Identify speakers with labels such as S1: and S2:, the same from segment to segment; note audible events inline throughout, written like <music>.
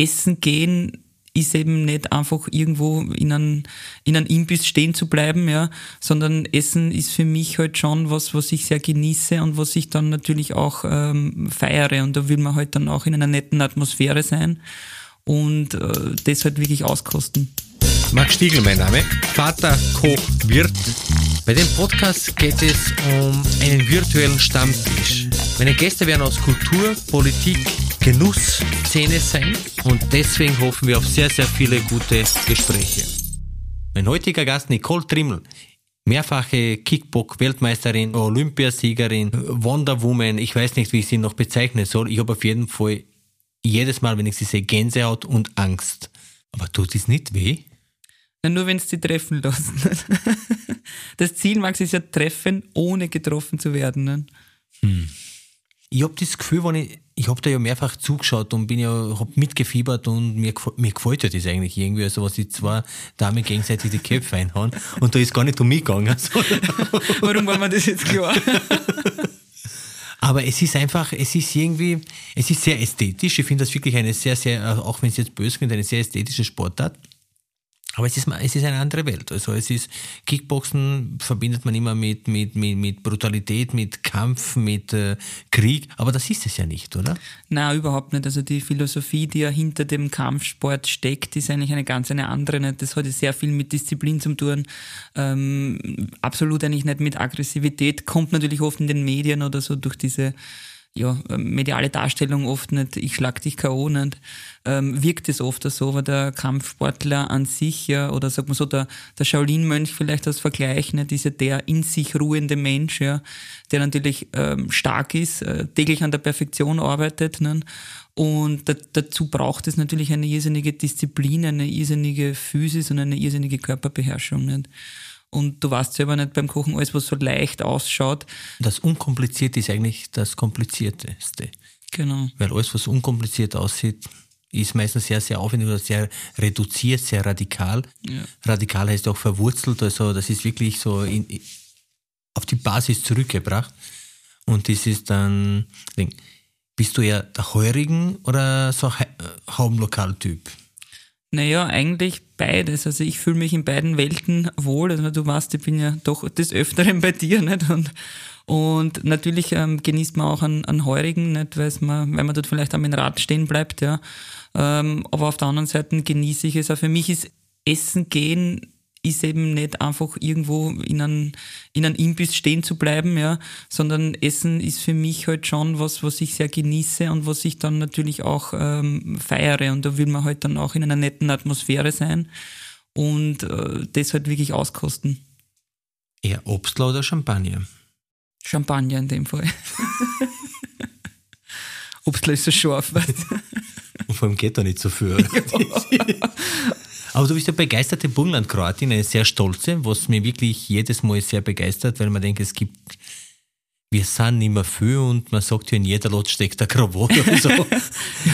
S1: Essen gehen ist eben nicht einfach irgendwo in einem, in Imbiss stehen zu bleiben, ja, sondern Essen ist für mich halt schon was, was ich sehr genieße und was ich dann natürlich auch ähm, feiere und da will man halt dann auch in einer netten Atmosphäre sein und äh, das halt wirklich auskosten.
S2: Max Stiegel, mein Name. Vater, Koch, Wirt. Bei dem Podcast geht es um einen virtuellen Stammtisch. Meine Gäste werden aus Kultur, Politik, Genuss, Szene sein und deswegen hoffen wir auf sehr, sehr viele gute Gespräche. Mein heutiger Gast Nicole Trimmel, mehrfache Kickbox-Weltmeisterin, Olympiasiegerin, Wonder Woman, ich weiß nicht, wie ich sie noch bezeichnen soll. Ich habe auf jeden Fall jedes Mal, wenn ich sie sehe, Gänsehaut und Angst. Aber tut es nicht weh?
S1: Na, nur wenn es sie treffen lassen. <laughs> das Ziel, Max, ist ja treffen, ohne getroffen zu werden. Ne?
S2: Hm. Ich habe das Gefühl, wenn ich, ich habe da ja mehrfach zugeschaut und bin ja, hab mitgefiebert und mir, mir gefällt ja das eigentlich irgendwie, also was die zwei Damen gegenseitig die Köpfe einhauen und da ist gar nicht um mich gegangen. <laughs>
S1: Warum war mir das jetzt klar? <laughs>
S2: Aber es ist einfach, es ist irgendwie, es ist sehr ästhetisch. Ich finde das wirklich eine sehr, sehr, auch wenn es jetzt böse klingt, eine sehr ästhetische Sportart. Aber es ist, es ist eine andere Welt. Also es ist, Kickboxen verbindet man immer mit, mit, mit, mit Brutalität, mit Kampf, mit äh, Krieg. Aber das ist es ja nicht, oder?
S1: Na, überhaupt nicht. Also die Philosophie, die ja hinter dem Kampfsport steckt, ist eigentlich eine ganz eine andere. Nicht? Das hat ja sehr viel mit Disziplin zu tun. Ähm, absolut eigentlich nicht mit Aggressivität. Kommt natürlich oft in den Medien oder so durch diese ja, mediale Darstellung oft nicht, ich schlag dich K.O. nicht, ähm, wirkt es oft so, aber der Kampfsportler an sich, ja, oder sagt man so, der, der Shaolin-Mönch vielleicht als Vergleich, nicht, ist ja der in sich ruhende Mensch, ja, der natürlich ähm, stark ist, äh, täglich an der Perfektion arbeitet, nicht? Und da, dazu braucht es natürlich eine irrsinnige Disziplin, eine irrsinnige Physis und eine irrsinnige Körperbeherrschung. Nicht? Und du weißt selber nicht beim Kochen, alles, was so leicht ausschaut.
S2: Das Unkomplizierte ist eigentlich das Komplizierteste.
S1: Genau.
S2: Weil alles, was unkompliziert aussieht, ist meistens sehr, sehr aufwendig oder sehr reduziert, sehr radikal. Ja. Radikal heißt auch verwurzelt, also das ist wirklich so in, auf die Basis zurückgebracht. Und das ist dann, bist du ja der Heurigen oder so ein Haumlokaltyp?
S1: Naja, eigentlich beides. Also ich fühle mich in beiden Welten wohl. Also du weißt, ich bin ja doch des Öfteren bei dir, nicht? Und, und natürlich ähm, genießt man auch einen, einen Heurigen, nicht? Weil man, weil man dort vielleicht am Rad stehen bleibt, ja. Ähm, aber auf der anderen Seite genieße ich es auch. Für mich ist Essen gehen ist eben nicht einfach irgendwo in einem, in einem Imbiss stehen zu bleiben, ja, sondern Essen ist für mich halt schon was, was ich sehr genieße und was ich dann natürlich auch ähm, feiere und da will man halt dann auch in einer netten Atmosphäre sein und äh, das halt wirklich auskosten.
S2: Eher Obstler oder Champagner?
S1: Champagner in dem Fall. <laughs> Obstler ist so scharf.
S2: Und vor allem geht da nicht so viel. <laughs> <laughs> Ja. Aber du bist ja begeisterte Burgenland-Kroatin, eine sehr stolze, was mir wirklich jedes Mal sehr begeistert, weil man denkt, es gibt, wir sind mehr viel und man sagt ja, in jeder Lot steckt eine Krawatte oder so. <laughs>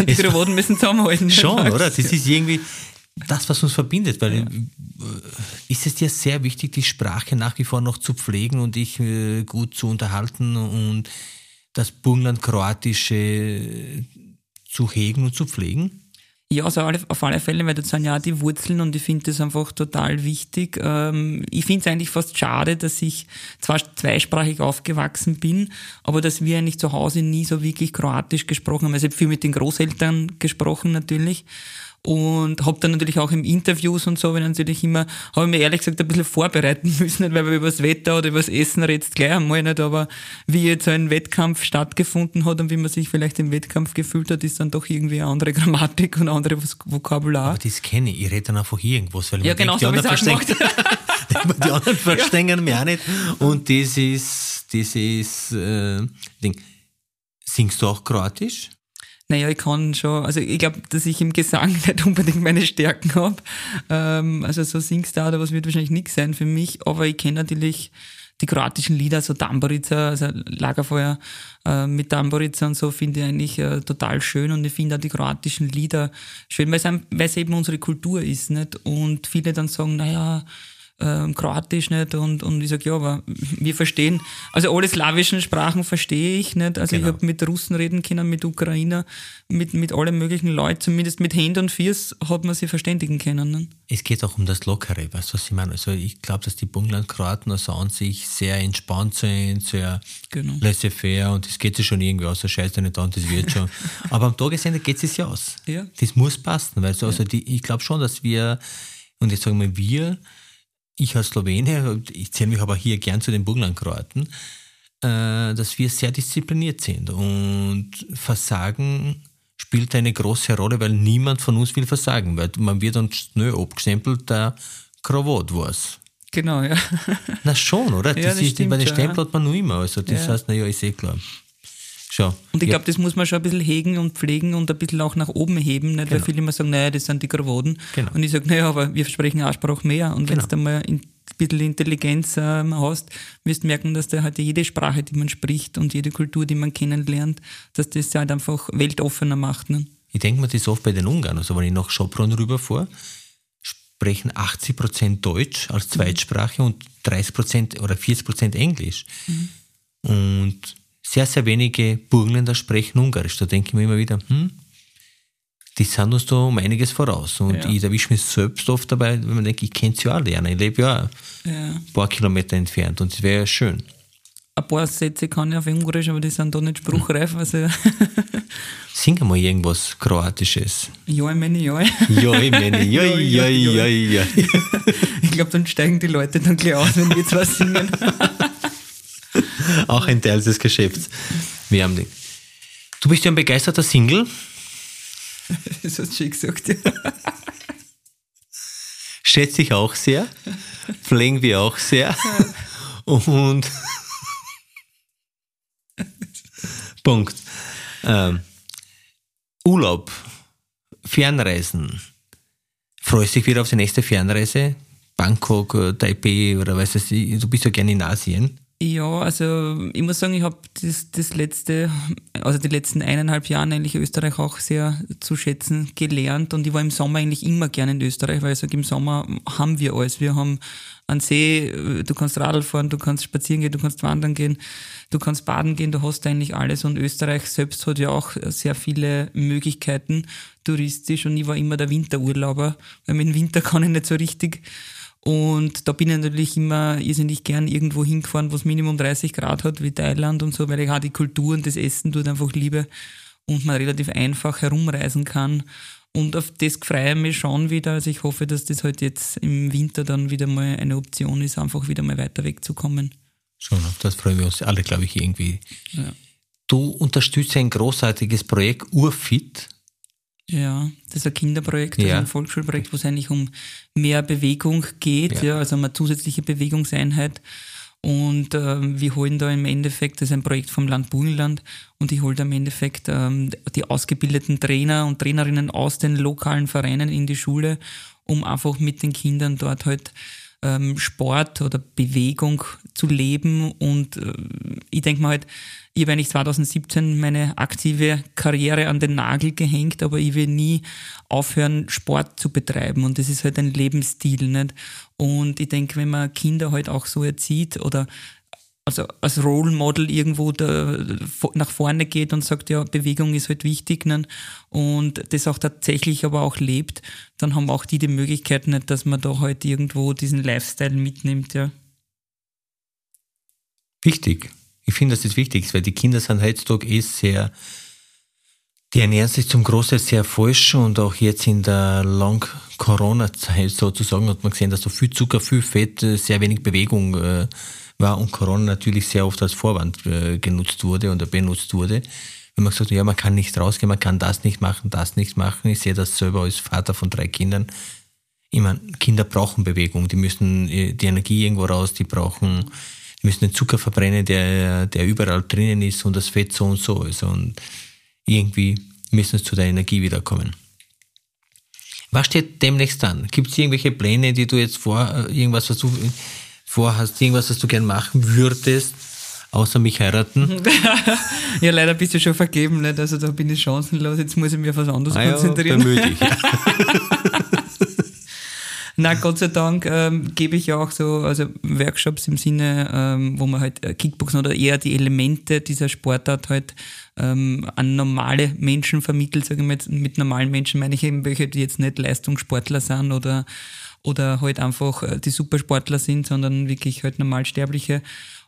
S1: die Krawatten müssen zusammenhalten.
S2: Schon, oder? Das ist irgendwie das, was uns verbindet, weil ja. Äh, ist es dir sehr wichtig, die Sprache nach wie vor noch zu pflegen und dich äh, gut zu unterhalten und das Burgenland-Kroatische zu hegen und zu pflegen?
S1: Ja, also auf alle Fälle, weil das sind ja auch die Wurzeln und ich finde das einfach total wichtig. Ähm, ich finde es eigentlich fast schade, dass ich zwar zweisprachig aufgewachsen bin, aber dass wir eigentlich zu Hause nie so wirklich Kroatisch gesprochen haben. Also ich habe viel mit den Großeltern gesprochen natürlich und habe dann natürlich auch im Interviews und so, wenn natürlich immer, habe ich mir ehrlich gesagt ein bisschen vorbereiten <laughs> müssen, nicht weil man über das Wetter oder über das Essen redet gleich einmal nicht, aber wie jetzt so ein Wettkampf stattgefunden hat und wie man sich vielleicht im Wettkampf gefühlt hat, ist dann doch irgendwie eine andere <laughs> Grammatik und andere Vokabular.
S2: Aber das kenne ich, ich rede dann einfach irgendwas, weil
S1: ja,
S2: man
S1: genau denkt, so <laughs>
S2: die, anderen die anderen verstehen ja. mich auch nicht und das ist, das ist, äh, Ding. Singst du auch Kroatisch?
S1: Naja, ich kann schon, also ich glaube, dass ich im Gesang <laughs> nicht unbedingt meine Stärken habe. Ähm, also so Singstar oder was wird wahrscheinlich nichts sein für mich, aber ich kenne natürlich die kroatischen Lieder, so Tamborica, also Lagerfeuer äh, mit Tamborica und so, finde ich eigentlich äh, total schön und ich finde auch die kroatischen Lieder schön, weil es, eben unsere Kultur ist, nicht? Und viele dann sagen, naja, ähm, Kroatisch nicht und, und ich sage, ja, aber wir verstehen, also alle slawischen Sprachen verstehe ich nicht. Also
S2: Genau.
S1: ich habe mit Russen reden können, mit Ukrainer, mit, mit allen möglichen Leuten, zumindest mit Händen und Fiers hat man sie verständigen können. Ne?
S2: Es geht auch um das Lockere, weißt du, was ich meine? Also ich glaube, dass die Burgenland-Kroaten also an sich sehr entspannt sind, sehr
S1: Genau.
S2: laissez-faire und das geht sich schon irgendwie aus, so scheiße nicht an, das wird schon. <laughs> Aber am Tagesende geht es sich aus.
S1: Ja.
S2: Das muss passen, weil so, also die, ich glaube schon, dass wir, und jetzt sagen wir wir, ich als Slowene, ich zähle mich aber hier gern zu den Burgenland-Kroaten, äh, dass wir sehr diszipliniert sind und Versagen spielt eine große Rolle, weil niemand von uns will versagen, weil man wird dann schnell abgestempelt, der Krawat war's.
S1: Genau, ja.
S2: Na schon, oder? <laughs>
S1: Ja, das
S2: ist,
S1: stimmt
S2: bei den
S1: schon,
S2: Stempel
S1: ja.
S2: hat man nur immer. Also das
S1: Ja.
S2: heißt, naja, ist eh klar. Schau.
S1: Und ich
S2: Ja.
S1: glaube, das muss man schon ein bisschen hegen und pflegen und ein bisschen auch nach oben heben, nicht? weil
S2: Genau.
S1: viele immer sagen, naja, das sind die Krawaden.
S2: Genau.
S1: Und ich sage, naja, aber wir sprechen eine Sprache mehr. Und wenn
S2: Genau.
S1: du mal ein bisschen Intelligenz ähm, hast, wirst du merken, dass da halt jede Sprache, die man spricht und jede Kultur, die man kennenlernt, dass das halt einfach weltoffener macht. Ne?
S2: Ich denke mir das oft bei den Ungarn. Also wenn ich nach Sopron rüberfahre, sprechen 80% Deutsch als Zweitsprache und 30% oder 40% Englisch. Und sehr, sehr wenige Burgenländer sprechen Ungarisch. Da denke ich mir immer wieder, hm, die sind uns da um einiges voraus. Und
S1: Ja.
S2: ich erwische mich selbst oft dabei, wenn man denkt, ich könnte es ja auch lernen. Ich lebe ja
S1: Ja.
S2: ein paar Kilometer entfernt und es wäre ja schön.
S1: Ein paar Sätze kann ich auf Ungarisch, aber die sind da nicht spruchreif. Also, <laughs>
S2: Sing mal irgendwas Kroatisches.
S1: ich meine. Ja,
S2: ich meine, ja, ja, ja, ja.
S1: Ich glaube, dann steigen die Leute dann gleich aus, wenn wir zwar singen. <laughs> <laughs>
S2: Auch ein Teil des Geschäfts. Wir haben die. Du bist ja ein begeisterter Single. <laughs>
S1: Das hast du schön gesagt. <laughs>
S2: Schätze ich auch sehr. Pflegen wir auch sehr. Und. Punkt. Ähm, Urlaub. Fernreisen. Freust dich wieder auf die nächste Fernreise? Bangkok, äh, Taipei oder was weiß ich. Du bist ja gerne in Asien.
S1: Ja, also ich muss sagen, ich habe das, das letzte, also die letzten eineinhalb Jahre eigentlich Österreich auch sehr zu schätzen gelernt und ich war im Sommer eigentlich immer gerne in Österreich, weil ich sage, im Sommer haben wir alles. Wir haben einen See, du kannst Radl fahren, du kannst spazieren gehen, du kannst wandern gehen, du kannst baden gehen, du hast eigentlich alles und Österreich selbst hat ja auch sehr viele Möglichkeiten touristisch und ich war immer der Winterurlauber, weil mit dem Winter kann ich nicht so richtig und da bin ich natürlich immer irrsinnig gern irgendwo hingefahren, wo es Minimum 30 Grad hat, wie Thailand und so, weil ich auch die Kultur und das Essen dort einfach liebe und man relativ einfach herumreisen kann. Und auf das freue ich mich schon wieder. Also ich hoffe, dass das halt jetzt im Winter dann wieder mal eine Option ist, einfach wieder mal weiter wegzukommen.
S2: Schon, auf das freuen wir uns alle, glaube ich, irgendwie.
S1: Ja.
S2: Du unterstützt ein großartiges Projekt, Urfit.
S1: Ja, das ist ein Kinderprojekt, also
S2: Ja.
S1: ein Volksschulprojekt, wo es eigentlich um mehr Bewegung geht,
S2: Ja.
S1: ja, also um eine zusätzliche Bewegungseinheit. Und ähm, wir holen da im Endeffekt, das ist ein Projekt vom Land Burgenland, und ich hole da im Endeffekt ähm, die ausgebildeten Trainer und Trainerinnen aus den lokalen Vereinen in die Schule, um einfach mit den Kindern dort halt ähm, Sport oder Bewegung zu leben. Und äh, ich denke mal halt, ich habe eigentlich 2017 meine aktive Karriere an den Nagel gehängt, aber ich will nie aufhören, Sport zu betreiben. Und das ist halt ein Lebensstil. Nicht? Und ich denke, wenn man Kinder halt auch so erzieht oder also als Role Model irgendwo da, nach vorne geht und sagt, ja, Bewegung ist halt wichtig ne? und das auch tatsächlich aber auch lebt, dann haben auch die die Möglichkeit nicht, dass man da halt irgendwo diesen Lifestyle mitnimmt, ja.
S2: Wichtig. Ich finde, das ist wichtig, weil die Kinder sind heutzutage eh sehr, die ernähren sich zum Großteil sehr falsch und auch jetzt in der Long-Corona-Zeit sozusagen hat man gesehen, dass so viel Zucker, viel Fett, äh, sehr wenig Bewegung äh, war und Corona natürlich sehr oft als Vorwand äh, genutzt wurde oder benutzt wurde. Wenn man gesagt hat, ja, man kann nicht rausgehen, man kann das nicht machen, das nicht machen. Ich sehe das selber als Vater von drei Kindern. Ich meine, Kinder brauchen Bewegung, die müssen äh, die Energie irgendwo raus, die brauchen, die müssen den Zucker verbrennen, der, der überall drinnen ist und das Fett so und so ist. Und irgendwie müssen sie zu der Energie wiederkommen. Was steht demnächst an? Gibt es irgendwelche Pläne, die du jetzt vor, äh, irgendwas, was du vorhast, irgendwas, was du gern machen würdest, außer mich heiraten? <laughs>
S1: Ja, leider bist du schon vergeben, nicht? also da bin ich chancenlos, jetzt muss ich mich auf was anderes
S2: Ah ja,
S1: konzentrieren.
S2: bemühe dich. <laughs>
S1: Na, Gott sei Dank ähm, gebe ich ja auch so also Workshops im Sinne, ähm, wo man halt äh, Kickboxen oder eher die Elemente dieser Sportart halt ähm, an normale Menschen vermittelt, sagen wir jetzt, mit normalen Menschen meine ich eben welche, die jetzt nicht Leistungssportler sind oder, oder halt einfach äh, die Supersportler sind, sondern wirklich halt Normalsterbliche.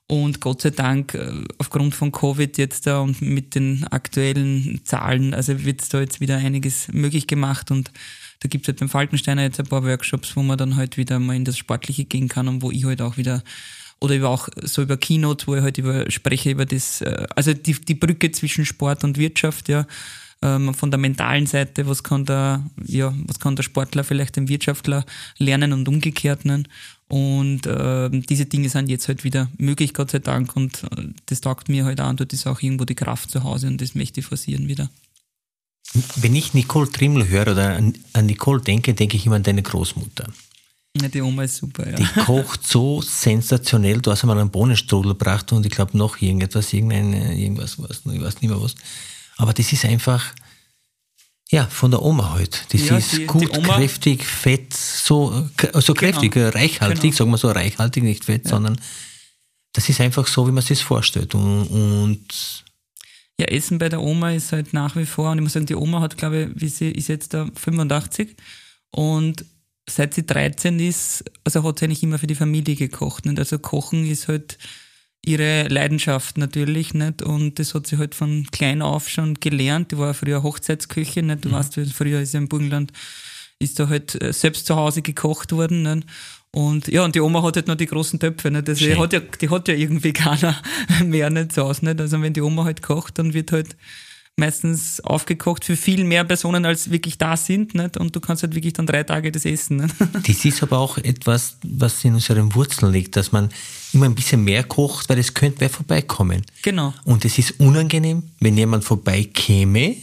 S1: Und Gott sei Dank, äh, aufgrund von Covid jetzt da und mit den aktuellen Zahlen, also wird da jetzt wieder einiges möglich gemacht und da gibt es halt beim Falkensteiner jetzt ein paar Workshops, wo man dann halt wieder mal in das Sportliche gehen kann und wo ich halt auch wieder oder über auch so über Keynote, wo ich halt über spreche über das, äh, also die, die Brücke zwischen Sport und Wirtschaft, ja, ähm, von der mentalen Seite, was kann der, ja, was kann der Sportler vielleicht dem Wirtschaftler lernen und umgekehrt. Ne? Und äh, diese Dinge sind jetzt halt wieder möglich, Gott sei Dank. Und äh, das taugt mir halt an. Dort ist auch irgendwo die Kraft zu Hause und das möchte ich forcieren wieder.
S2: Wenn ich Nicole Trimmel höre oder an, Nicole denke, denke ich immer an deine Großmutter.
S1: Ja, die Oma ist super, ja.
S2: Die kocht so sensationell. Du hast einmal einen Bohnenstrudel gebracht und ich glaube noch irgendetwas, irgendein, irgendwas, was, ich weiß nicht mehr was. Aber das ist einfach, ja, von der Oma halt. Das ja, ist die, gut, die kräftig, fett, so, so kräftig, genau. reichhaltig, genau. sagen wir so reichhaltig, nicht fett, ja. sondern das ist einfach so, wie man sich das vorstellt. Und, und,
S1: ja, Essen bei der Oma ist halt nach wie vor, und ich muss sagen, die Oma hat, glaube ich, wie sie ist jetzt da 85 und seit sie 13 ist, also hat sie eigentlich immer für die Familie gekocht. Nicht? Also Kochen ist halt ihre Leidenschaft natürlich nicht und das hat sie halt von klein auf schon gelernt. Die war früher Hochzeitsküche, nicht? Du mhm. weißt, früher ist ja im Burgenland ist da halt äh, selbst zu Hause gekocht worden. Nicht? Und ja, und die Oma hat halt noch die großen Töpfe. Nicht? Also die hat, ja, die hat ja irgendwie <laughs> keiner mehr nicht zu Hause. Nicht? Also wenn die Oma halt kocht, dann wird halt meistens aufgekocht für viel mehr Personen, als wirklich da sind. Nicht? Und du kannst halt wirklich dann drei Tage das essen. Nicht? <laughs>
S2: Das ist aber auch etwas, was in unseren Wurzeln liegt, dass man immer ein bisschen mehr kocht, weil es könnte wer vorbeikommen.
S1: Genau.
S2: Und es ist unangenehm, wenn jemand vorbeikäme.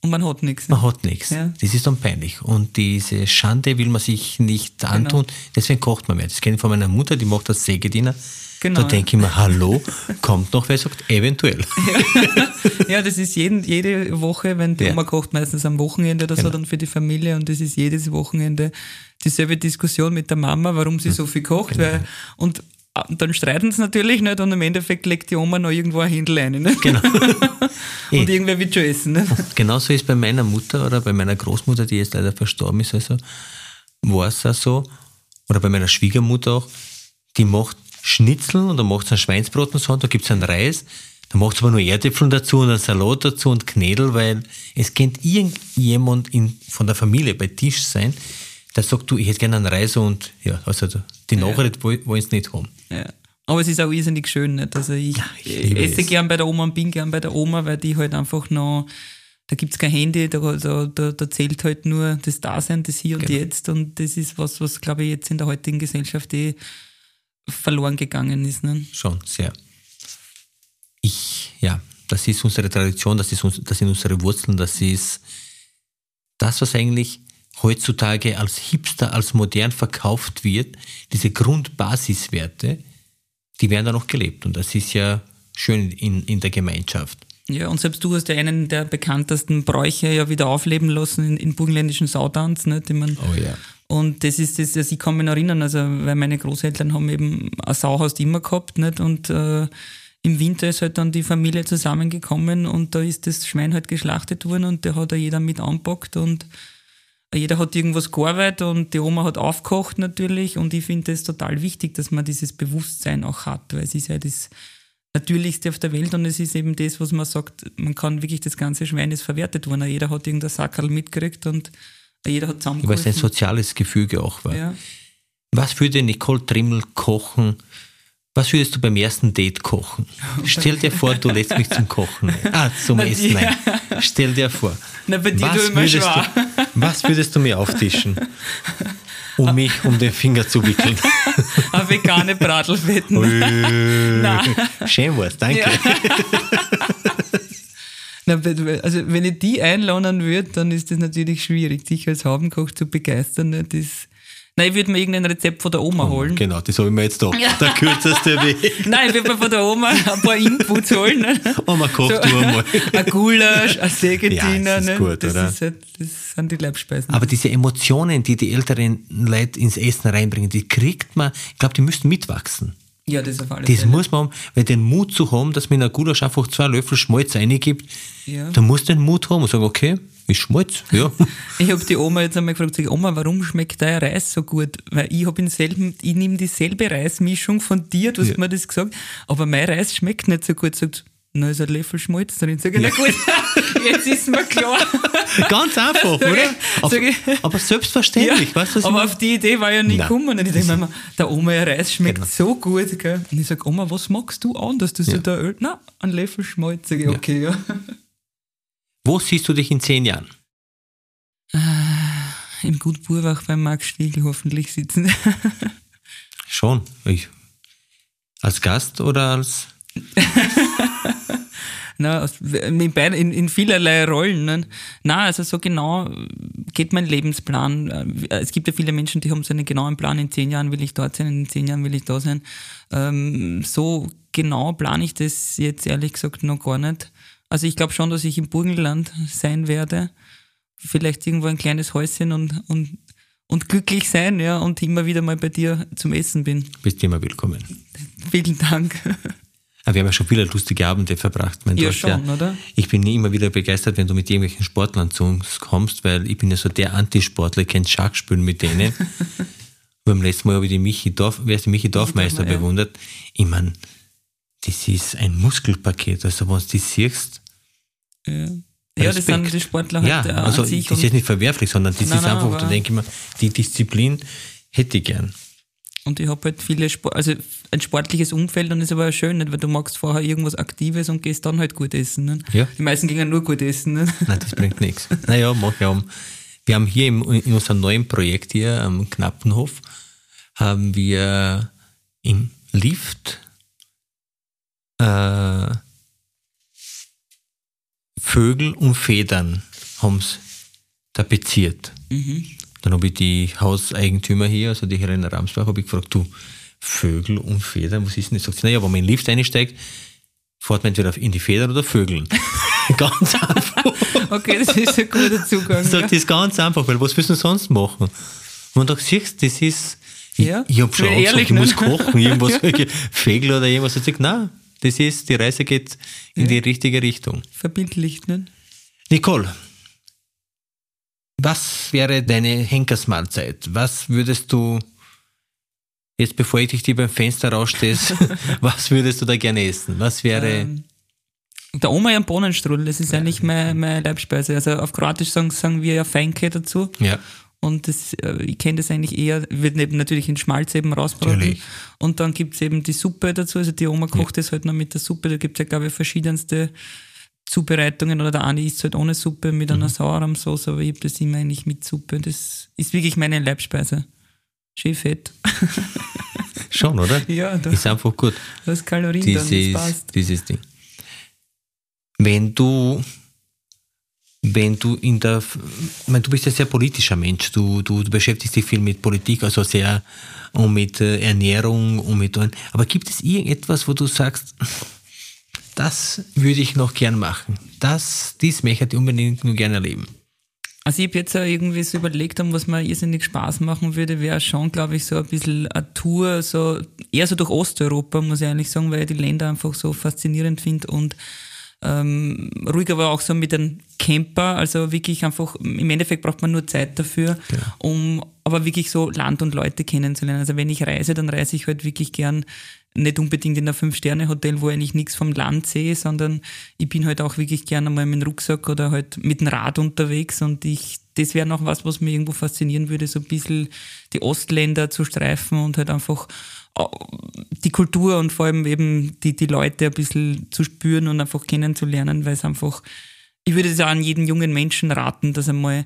S1: Und man hat nichts.
S2: Man hat nichts. Ja. Das ist dann peinlich. Und diese Schande will man sich nicht antun, genau. deswegen kocht man mehr. Das kenne ich von meiner Mutter, die macht das Sägediener. Genau. Da denke ich mir, hallo, kommt noch wer sagt, eventuell. <laughs>
S1: Ja, das ist jeden, jede Woche, wenn die ja. Oma kocht, meistens am Wochenende oder genau. so dann für die Familie und das ist jedes Wochenende dieselbe Diskussion mit der Mama, warum sie hm. so viel kocht. Genau. Weil, und und dann streiten sie natürlich nicht und im Endeffekt legt die Oma noch irgendwo ein Händel ein. Nicht? Genau. <laughs> und eh. irgendwer wird schon essen. Nicht?
S2: Genauso ist bei meiner Mutter oder bei meiner Großmutter, die jetzt leider verstorben ist, also war es auch so, oder bei meiner Schwiegermutter auch, die macht Schnitzel und dann macht es ein Schweinsbrot und so, und da gibt es einen Reis, dann macht es aber nur Erdäpfel dazu und einen Salat dazu und Knädel, weil es könnte irgendjemand in, von der Familie bei Tisch sein, der sagt, du, ich hätte gerne einen Reis und ja, also die Nachricht ja. wollen sie nicht haben.
S1: Ja. Aber es ist auch irrsinnig schön, nicht? Also ich, ja, ich esse es. gern bei der Oma und bin gern bei der Oma, weil die halt einfach noch, da gibt es kein Handy, da, da, da, da, zählt halt nur das Dasein, das Hier und genau. Jetzt und das ist was, was glaube ich jetzt in der heutigen Gesellschaft eh verloren gegangen ist. Ne?
S2: Schon, sehr. Ich, ja, das ist unsere Tradition, das, ist, das sind unsere Wurzeln, das ist das, was eigentlich heutzutage als hipster, als modern verkauft wird, diese Grundbasiswerte, die werden da noch gelebt. Und das ist ja schön in, in der Gemeinschaft.
S1: Ja, und selbst du hast ja einen der bekanntesten Bräuche ja wieder aufleben lassen in, in burgenländischen Sautanz, ne, die man
S2: oh ja.
S1: Und das ist das, also ich kann mich noch erinnern, also weil meine Großeltern haben eben ein Sauhaus immer gehabt, nicht? Und äh, im Winter ist halt dann die Familie zusammengekommen und da ist das Schwein halt geschlachtet worden und der hat ja jeder mit anpackt und jeder hat irgendwas gearbeitet und die Oma hat aufgekocht natürlich und ich finde es total wichtig, dass man dieses Bewusstsein auch hat, weil es ist ja das Natürlichste auf der Welt und es ist eben das, was man sagt, man kann wirklich das ganze Schwein ist verwertet worden. Jeder hat irgendein Sackerl mitgekriegt und jeder hat zusammen.
S2: Weil es ein soziales Gefüge auch war. Ja. Was würde Nicole Trimmel kochen? Was würdest du beim ersten Date kochen? Stell dir vor, du lässt mich zum Kochen. Ein. Ah, zum Na, Essen. Nein. Stell dir vor.
S1: Na, bei dir was, du würdest
S2: du, was würdest du mir auftischen? Um mich um den Finger zu wickeln.
S1: Eine vegane Bratelfetten. <laughs>
S2: Schön war's, danke. Ja.
S1: Na, also wenn ich die einladen würde, dann ist das natürlich schwierig, sich als Habenkoch zu begeistern. Ne? Das, Nein, ich würde mir irgendein Rezept von der Oma holen.
S2: Genau, das habe ich mir jetzt da. <laughs> Der kürzeste Weg.
S1: Nein, ich würde mir von der Oma ein paar Inputs holen. Ne?
S2: Oma kocht du einmal. <laughs>
S1: Ein Gulasch, ein Sägetiner.
S2: Ja, das ist
S1: ne?
S2: gut,
S1: das,
S2: oder?
S1: Ist halt, das sind die Leibspeisen.
S2: Aber diese Emotionen, die die älteren Leute ins Essen reinbringen, die kriegt man, ich glaube, die müssten mitwachsen.
S1: Ja, das auf alle
S2: Das
S1: Fälle.
S2: muss man, haben, weil den Mut zu haben, dass man in ein Gulasch einfach zwei Löffel Schmalz reingibt,
S1: Ja.
S2: da muss den Mut haben und sagen, okay, ist Schmalz, ja. <laughs>
S1: Ich habe die Oma jetzt einmal gefragt, sag, Oma, warum schmeckt dein Reis so gut? Weil ich habe denselben, ich nehme dieselbe Reismischung von dir, du hast
S2: Ja.
S1: mir das gesagt, aber mein Reis schmeckt nicht so gut. Sagt, na ist ein Löffel Schmalz drin. Sag ich, na gut, <laughs> jetzt ist mir klar.
S2: Ganz einfach, oder?
S1: sag ich-
S2: aber selbstverständlich,
S1: Ja,
S2: weißt du, was
S1: aber auf die Idee war ja nie gekommen. Und ich denke mir, immer, der Oma ihr Reis schmeckt
S2: Genau.
S1: so gut. Gell? Und ich sage, Oma, was magst du anders, dass
S2: Ja.
S1: du da Öl? Na, ein Löffel Schmalz. Sag ich, okay, ja.
S2: Wo siehst du dich in zehn Jahren?
S1: Im Gut Burwach beim Max Stiegel hoffentlich sitzen. <laughs>
S2: Schon. Ich, als Gast oder als. <laughs>
S1: Na, in, beid- in, in vielerlei Rollen. Ne? Na, also so genau geht mein Lebensplan. Es gibt ja viele Menschen, die haben so einen genauen Plan. In zehn Jahren will ich dort sein, in zehn Jahren will ich da sein. Ähm, so genau plane ich das jetzt ehrlich gesagt noch gar nicht. Also ich glaube schon, dass ich im Burgenland sein werde. Vielleicht irgendwo ein kleines Häuschen und, und, und glücklich sein, ja, und immer wieder mal bei dir zum Essen bin.
S2: Bist immer willkommen.
S1: Vielen Dank.
S2: Aber wir haben ja schon viele lustige Abende verbracht. Du
S1: Ja, schon, oder?
S2: Ich bin immer wieder begeistert, wenn du mit irgendwelchen Sportlern zu uns kommst, weil ich bin ja so der Antisportler, ich kenn Schach spielen mit denen. <laughs> Beim letzten Mal habe ich die Michi Dorf, wer ist die Michi Dorfmeister
S1: ja.
S2: bewundert. Ich meine, das ist ein Muskelpaket. Also wenn du das siehst,
S1: Ja, ja das sind die Sportler
S2: ja,
S1: halt äh,
S2: also das ist jetzt nicht verwerflich, sondern das
S1: Nein,
S2: ist
S1: nein,
S2: einfach, da denke ich mir, die Disziplin hätte ich gern.
S1: Und ich habe halt viele Sport, also ein sportliches Umfeld und ist aber auch schön, nicht? weil du magst vorher irgendwas Aktives und gehst dann halt gut essen. Nicht?
S2: Ja.
S1: Die meisten gehen nur gut essen. Nicht? <laughs>
S2: Nein, das bringt nichts. Naja, mach ja um. Wir haben hier im, in unserem neuen Projekt hier am Knappenhof, haben wir im Lift äh, Vögel und Federn haben's tapeziert. Dann habe ich die Hauseigentümer hier, also die Helena Ramsbach, habe ich gefragt, du, Vögel und Federn, was ist denn das? Sagt sie, naja, wenn man in den Lift einsteigt, fährt man entweder in die Federn oder Vögeln. <laughs> Ganz einfach.
S1: Okay, das ist ein guter Zugang.
S2: Sagt,
S1: ja.
S2: das ist ganz einfach, weil was willst du sonst machen? Und da siehst du, das ist, ich,
S1: Ja,
S2: ich habe schon auch gesagt,
S1: ehrlich,
S2: ich
S1: ne?
S2: muss kochen, irgendwas, <laughs> <laughs> Vögel oder irgendwas. Und ich sag, nein, das ist, die Reise geht in die richtige Richtung.
S1: Verbindlicht. Nicht?
S2: Nicole, was wäre deine Henkersmahlzeit? Was würdest du, jetzt bevor ich dich dir beim Fenster rausstehst, <laughs> was würdest du da gerne essen? Was wäre,
S1: Ähm, Der Oma ja Bohnenstrudel, das ist eigentlich meine, meine Leibspeise. Also auf Kroatisch sagen, sagen wir ja Feinke dazu.
S2: ja,
S1: Und das, äh, ich kenne das eigentlich eher, wird eben natürlich in Schmalz eben rausbraten.
S2: Natürlich.
S1: Und dann gibt's eben die Suppe dazu. Also die Oma kocht das halt noch mit der Suppe. Da gibt's ja, glaube ich, verschiedenste Zubereitungen. Oder der eine isst halt ohne Suppe mit
S2: Mhm.
S1: einer Sauerrahmsauce, aber ich habe das immer eigentlich mit Suppe. Das ist wirklich meine Leibspeise. Schön fett. <laughs>
S2: schon, oder?
S1: ja, da
S2: Ist einfach gut.
S1: hast Kalorien dann, das
S2: dieses,
S1: passt.
S2: dieses Ding. Wenn du, wenn du in der, ich meine, du bist ja sehr politischer Mensch, du, du, du beschäftigst dich viel mit Politik, also sehr, und mit äh, Ernährung und mit, aber gibt es irgendetwas, wo du sagst, das würde ich noch gern machen, das, dies möchte ich unbedingt nur gerne erleben.
S1: Also ich habe jetzt auch irgendwie so überlegt, was mir irrsinnig Spaß machen würde, wäre schon, glaube ich, so ein bisschen eine Tour, so eher so durch Osteuropa, muss ich eigentlich sagen, weil ich die Länder einfach so faszinierend finde und ähm, ruhig aber auch so mit einem Camper, also wirklich einfach, im Endeffekt braucht man nur Zeit dafür, um aber wirklich so Land und Leute kennenzulernen. Also wenn ich reise, dann reise ich halt wirklich gern nicht unbedingt in ein Fünf-Sterne-Hotel, wo ich eigentlich nichts vom Land sehe, sondern ich bin halt auch wirklich gerne mal mit dem Rucksack oder halt mit dem Rad unterwegs und ich, das wäre noch was, was mir irgendwo faszinieren würde, so ein bisschen die Ostländer zu streifen und halt einfach äh, die Kultur und vor allem eben die, die Leute ein bisschen zu spüren und einfach kennenzulernen, weil es einfach, ich würde es auch an jeden jungen Menschen raten, dass er mal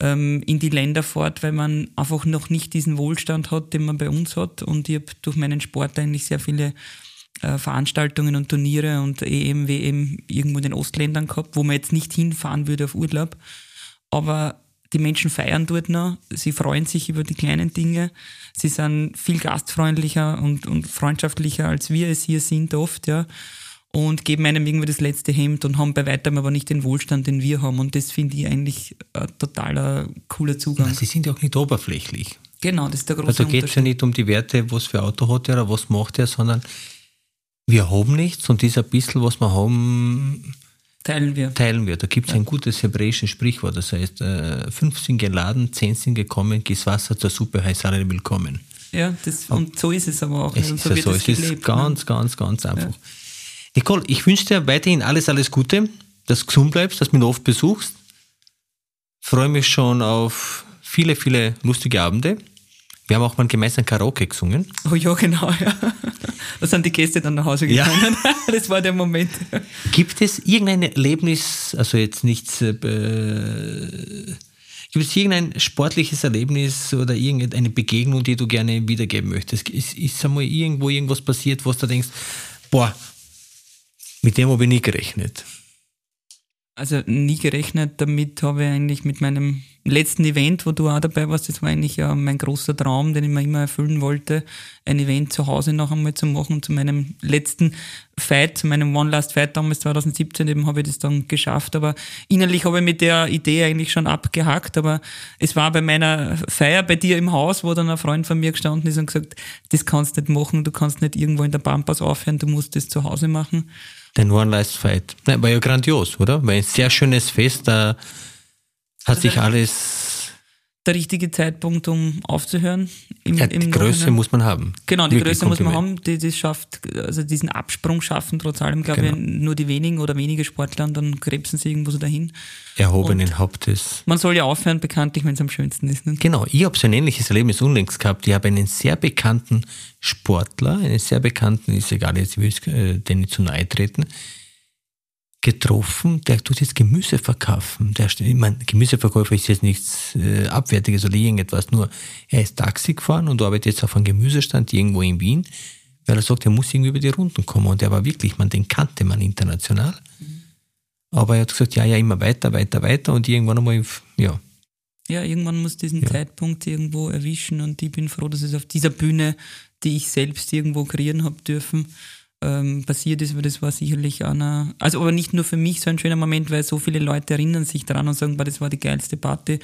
S1: ähm, in die Länder fährt, weil man einfach noch nicht diesen Wohlstand hat, den man bei uns hat. Und ich habe durch meinen Sport eigentlich sehr viele äh, Veranstaltungen und Turniere und EM, WM irgendwo in den Ostländern gehabt, wo man jetzt nicht hinfahren würde auf Urlaub. Aber die Menschen feiern dort noch, sie freuen sich über die kleinen Dinge, sie sind viel gastfreundlicher und, und freundschaftlicher, als wir es hier sind oft, ja. Und geben einem irgendwie das letzte Hemd und haben bei weitem aber nicht den Wohlstand, den wir haben. Und das finde ich eigentlich ein totaler cooler Zugang.
S2: Sie sind ja auch nicht oberflächlich.
S1: Genau, das ist der große
S2: Also geht es ja nicht um die Werte, was für Auto hat er oder was macht er, sondern wir haben nichts und dieser bisschen, was wir haben,
S1: Teilen wir.
S2: teilen wir. Da gibt es ein gutes hebräisches Sprichwort, das heißt, äh, fünf sind geladen, zehn sind gekommen, gieß Wasser zur Suppe, heißt alle willkommen.
S1: Ja, das, und so ist es aber auch.
S2: Es
S1: Also
S2: ist
S1: so
S2: ja
S1: wird
S2: so,
S1: es
S2: es ist
S1: gelebt,
S2: ganz,
S1: ne?
S2: ganz, ganz einfach. Nicole, ich wünsche dir weiterhin alles, alles Gute, dass du gesund bleibst, dass du mich oft besuchst. Freue mich schon auf viele, viele lustige Abende. Wir haben auch mal gemeinsam Karaoke gesungen.
S1: Oh ja, genau, ja. Da sind die Gäste dann nach Hause
S2: Ja.
S1: gegangen. <laughs> Das war der Moment.
S2: Gibt es irgendein Erlebnis, also jetzt nichts, äh, gibt es irgendein sportliches Erlebnis oder irgendeine Begegnung, die du gerne wiedergeben möchtest? Ist, ist einmal irgendwo irgendwas passiert, wo du denkst, boah, mit dem habe ich nie gerechnet.
S1: Also nie gerechnet damit habe ich eigentlich mit meinem letzten Event, wo du auch dabei warst, das war eigentlich ja mein großer Traum, den ich mir immer erfüllen wollte, ein Event zu Hause noch einmal zu machen. Zu meinem letzten Fight, zu meinem One Last Fight damals 2017 eben habe ich das dann geschafft, aber innerlich habe ich mit der Idee eigentlich schon abgehakt, aber es war bei meiner Feier bei dir im Haus, wo dann ein Freund von mir gestanden ist und gesagt, das kannst du nicht machen, du kannst nicht irgendwo in der Pampas aufhören, du musst das zu Hause machen.
S2: Den One Last Fight. Nein, war ja grandios, oder? War ein sehr schönes Fest, da hat sich alles,
S1: Der richtige Zeitpunkt, um aufzuhören. Im,
S2: ja, die
S1: im
S2: Größe
S1: Nachhinein.
S2: muss man haben.
S1: Genau, die
S2: Wirklich
S1: Größe muss man
S2: Kompliment.
S1: haben, die das schafft, also diesen Absprung schaffen trotz allem, glaube
S2: Genau.
S1: ich, nur die wenigen oder wenige Sportler und dann krebsen sie irgendwo so dahin.
S2: Erhobenen Hauptes.
S1: Man soll ja aufhören, bekanntlich, wenn es am schönsten ist. Ne?
S2: Genau, ich habe so ein ähnliches Erlebnis unlängst gehabt. Ich habe einen sehr bekannten Sportler, einen sehr bekannten, ist egal, jetzt will ich äh, den nicht zu nahe treten, getroffen, der tut jetzt Gemüse verkaufen. Der, ich meine, Gemüseverkäufer ist jetzt nichts äh, Abwertiges oder irgendetwas, nur er ist Taxi gefahren und arbeitet jetzt auf einem Gemüsestand irgendwo in Wien, weil er sagt, er muss irgendwie über die Runden kommen. Und er war wirklich, man, den kannte man international. Aber er hat gesagt, ja, ja, immer weiter, weiter, weiter und irgendwann einmal, ja,
S1: Ja, irgendwann muss diesen
S2: Ja.
S1: Zeitpunkt irgendwo erwischen und ich bin froh, dass es auf dieser Bühne, die ich selbst irgendwo kreieren habe dürfen, ähm, passiert ist, weil das war sicherlich einer, also aber nicht nur für mich so ein schöner Moment, weil so viele Leute erinnern sich daran und sagen, boah, das war die geilste Party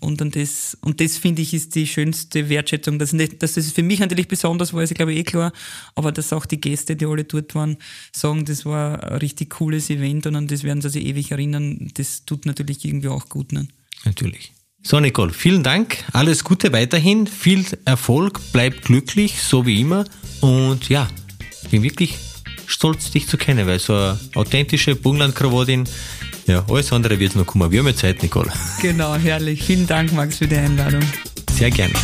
S1: und dann das, und das finde ich ist die schönste Wertschätzung, dass, nicht, dass das für mich natürlich besonders war, ist glaube ich eh klar, aber dass auch die Gäste, die alle dort waren, sagen, das war ein richtig cooles Event und an das werden sie sich ewig erinnern, das tut natürlich irgendwie auch gut, ne?
S2: Natürlich. So, Nicole, vielen Dank. Alles Gute weiterhin. Viel Erfolg. Bleib glücklich, so wie immer. Und ja, bin wirklich stolz, dich zu kennen, weil so eine authentische Burgenland-Krawattin, ja, alles andere wird noch kommen. Wir haben ja Zeit, Nicole.
S1: Genau, herrlich. Vielen Dank, Max, für die Einladung.
S2: Sehr gerne.